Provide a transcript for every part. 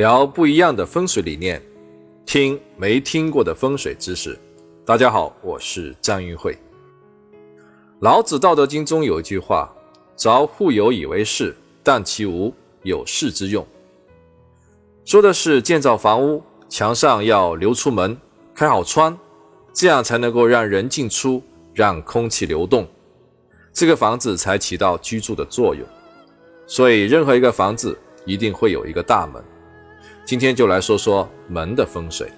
聊不一样的风水理念，听没听过的风水知识。大家好，我是张云慧。老子《道德经》中有一句话：“凿户有以为室，但其无有室之用。”说的是建造房屋，墙上要留出门，开好窗，这样才能够让人进出，让空气流动，这个房子才起到居住的作用。所以，任何一个房子一定会有一个大门。今天就来说说门的风水。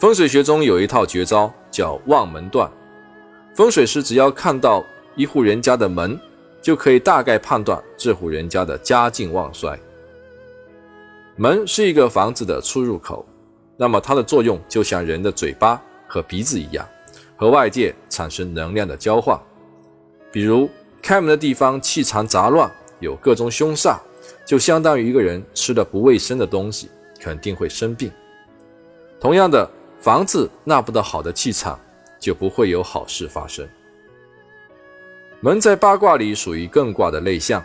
风水学中有一套绝招，叫望门断。风水师只要看到一户人家的门，就可以大概判断这户人家的家境旺衰。门是一个房子的出入口，那么它的作用就像人的嘴巴和鼻子一样，和外界产生能量的交换。比如开门的地方气场杂乱，有各种凶煞，就相当于一个人吃了不卫生的东西，肯定会生病。同样的，房子纳不到好的气场。就不会有好事发生。门在八卦里属于艮卦的内象，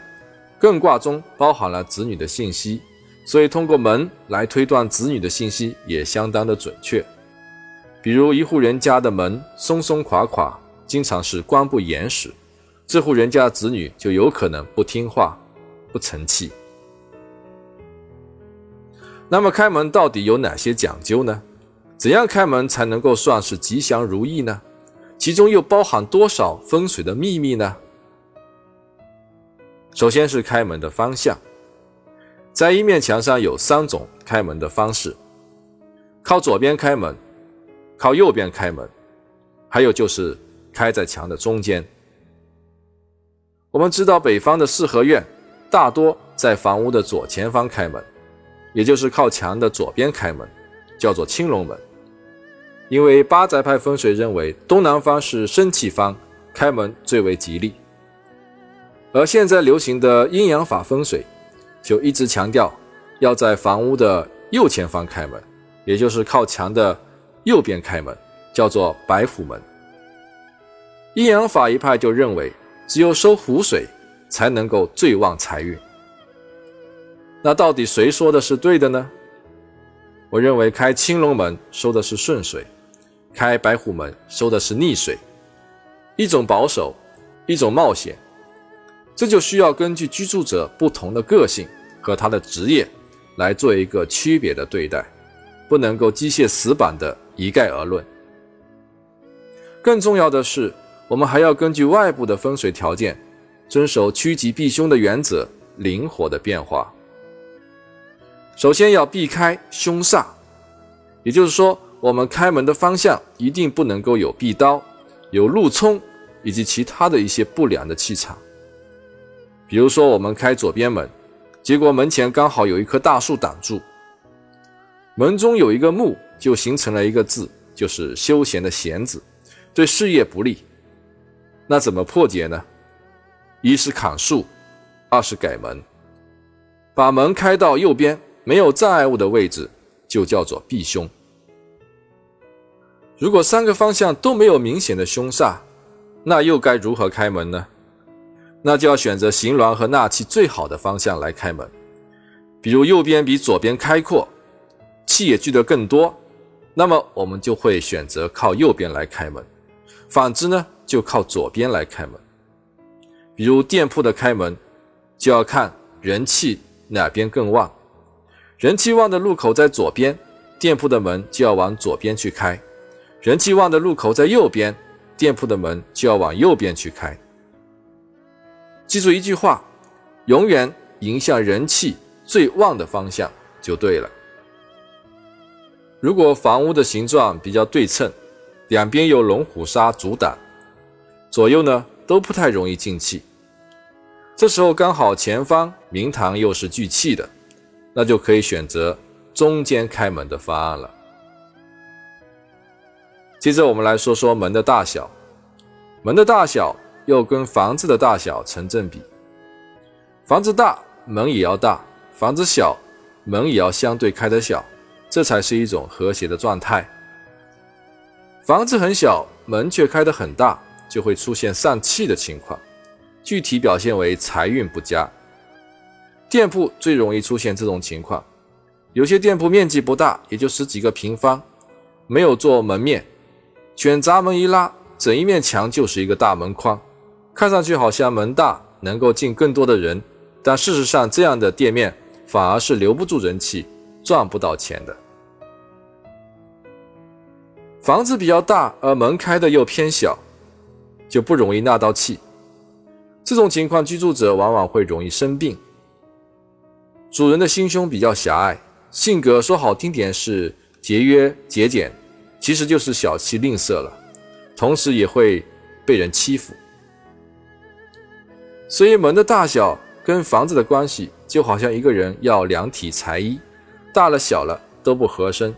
艮卦中包含了子女的信息，所以通过门来推断子女的信息也相当的准确。比如一户人家的门松松垮垮，经常是关不严实，这户人家子女就有可能不听话、不成器。那么开门到底有哪些讲究呢？怎样开门才能够算是吉祥如意呢？其中又包含多少风水的秘密呢？首先是开门的方向，在一面墙上有三种开门的方式：靠左边开门，靠右边开门，还有就是开在墙的中间。我们知道北方的四合院大多在房屋的左前方开门，也就是靠墙的左边开门。叫做青龙门，因为八宅派风水认为东南方是生气方，开门最为吉利。而现在流行的阴阳法风水，就一直强调要在房屋的右前方开门，也就是靠墙的右边开门，叫做白虎门。阴阳法一派就认为，只有收虎水才能够最旺财运。那到底谁说的是对的呢？我认为开青龙门收的是顺水，开白虎门收的是逆水，一种保守，一种冒险，这就需要根据居住者不同的个性和他的职业来做一个区别的对待，不能够机械死板的一概而论。更重要的是，我们还要根据外部的风水条件，遵守趋吉避凶的原则，灵活的变化。首先要避开凶煞，也就是说，我们开门的方向一定不能够有壁刀、有路冲以及其他的一些不良的气场。比如说，我们开左边门，结果门前刚好有一棵大树挡住，门中有一个木，就形成了一个字，就是休闲的闲字，对事业不利。那怎么破解呢？一是砍树，二是改门，把门开到右边。没有障碍物的位置就叫做避凶。如果三个方向都没有明显的凶煞，那又该如何开门呢？那就要选择行峦和纳气最好的方向来开门。比如右边比左边开阔，气也聚得更多，那么我们就会选择靠右边来开门。反之呢，就靠左边来开门。比如店铺的开门，就要看人气哪边更旺。人气旺的路口在左边，店铺的门就要往左边去开；人气旺的路口在右边，店铺的门就要往右边去开。记住一句话：永远迎向人气最旺的方向就对了。如果房屋的形状比较对称，两边有龙虎砂阻挡，左右呢都不太容易进气。这时候刚好前方明堂又是聚气的。那就可以选择中间开门的方案了。接着我们来说说门的大小，门的大小又跟房子的大小成正比。房子大，门也要大；房子小，门也要相对开得小，这才是一种和谐的状态。房子很小，门却开得很大，就会出现丧气的情况，具体表现为财运不佳。店铺最容易出现这种情况。有些店铺面积不大，也就十几个平方，没有做门面，卷闸门一拉，整一面墙就是一个大门框，看上去好像门大，能够进更多的人，但事实上这样的店面反而是留不住人气，赚不到钱的。房子比较大，而门开的又偏小，就不容易纳到气。这种情况，居住者往往会容易生病。主人的心胸比较狭隘。性格说好听点是节约节俭，其实就是小气吝啬了，同时也会被人欺负。所以门的大小跟房子的关系，就好像一个人要量体裁衣，大了小了都不合身，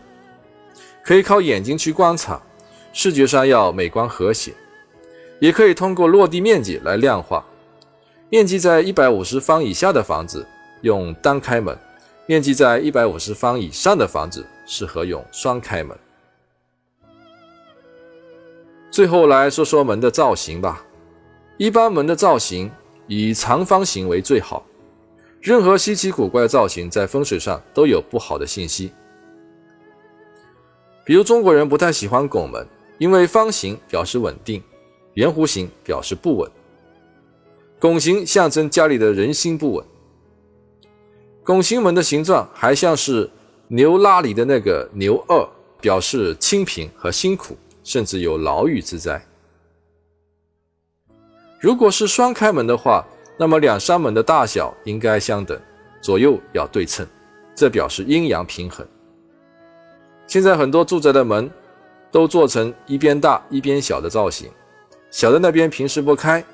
可以靠眼睛去观察，视觉上要美观和谐，也可以通过落地面积来量化。面积在一百五十方以下的房子用单开门。面积在一百五十方以上的房子适合用双开门。最后来说说门的造型吧。一般门的造型以长方形为最好。任何稀奇古怪的造型在风水上都有不好的信息。比如中国人不太喜欢拱门，因为方形表示稳定，圆弧形表示不稳。拱形象征家里的人心不稳。拱形门的形状还像是牛拉里的那个牛二，表示清贫和辛苦，甚至有牢狱之灾。如果是双开门的话，那么两扇门的大小应该相等，左右要对称，这表示阴阳平衡。现在很多住宅的门都做成一边大一边小的造型，小的那边平时不开，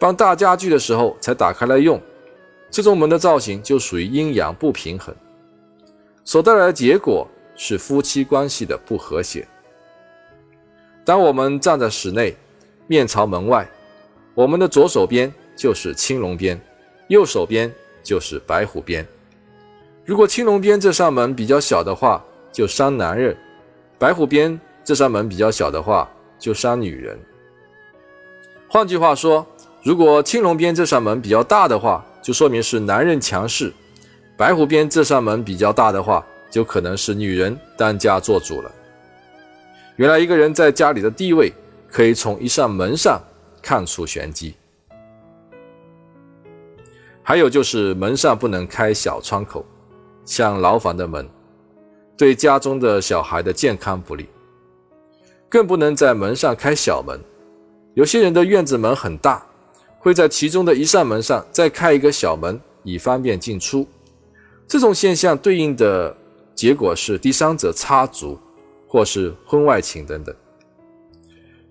搬大家具的时候才打开来用。这种门的造型就属于阴阳不平衡，所带来的结果是夫妻关系的不和谐。当我们站在室内，面朝门外，我们的左手边就是青龙边，右手边就是白虎边。如果青龙边这扇门比较小的话，就伤男人；白虎边这扇门比较小的话，就伤女人。换句话说，如果青龙边这扇门比较大的话，就说明是男人强势，白虎边这扇门比较大的话，就可能是女人当家做主了。原来一个人在家里的地位，可以从一扇门上看出玄机。还有就是门上不能开小窗口，像牢房的门，对家中的小孩的健康不利。更不能在门上开小门，有些人的院子门很大。会在其中的一扇门上再开一个小门，以方便进出。这种现象对应的结果是第三者插足，或是婚外情等等。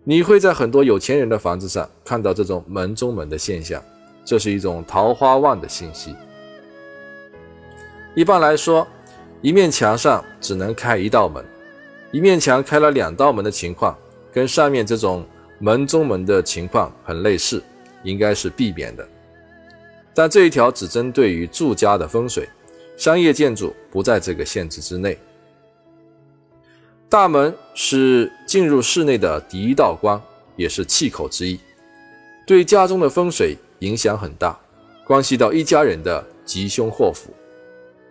你会在很多有钱人的房子上看到这种门中门的现象，这是一种桃花旺的信息。一般来说，一面墙上只能开一道门，一面墙开了两道门的情况，跟上面这种门中门的情况很类似。应该是避免的，但这一条只针对于住家的风水，商业建筑不在这个限制之内。大门是进入室内的第一道光，也是气口之一，对家中的风水影响很大，关系到一家人的吉凶祸福。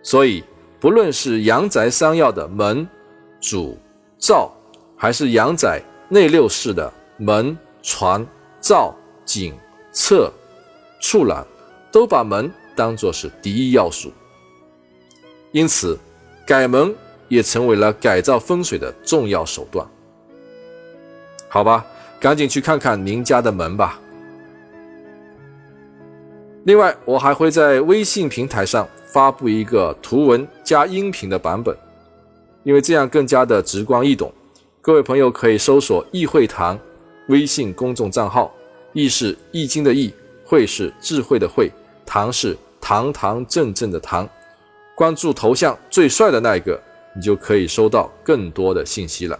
所以，不论是阳宅三要的门、主、灶，还是阳宅内六式的门、床、灶、井。侧、处栏都把门当作是第一要素，因此改门也成为了改造风水的重要手段。好吧，赶紧去看看您家的门吧。另外，我还会在微信平台上发布一个图文加音频的版本，因为这样更加的直观易懂。各位朋友可以搜索“易会堂”微信公众账号。易是易经的易，会是智慧的慧，堂是堂堂正正的堂。关注头像最帅的那一个，你就可以收到更多的信息了。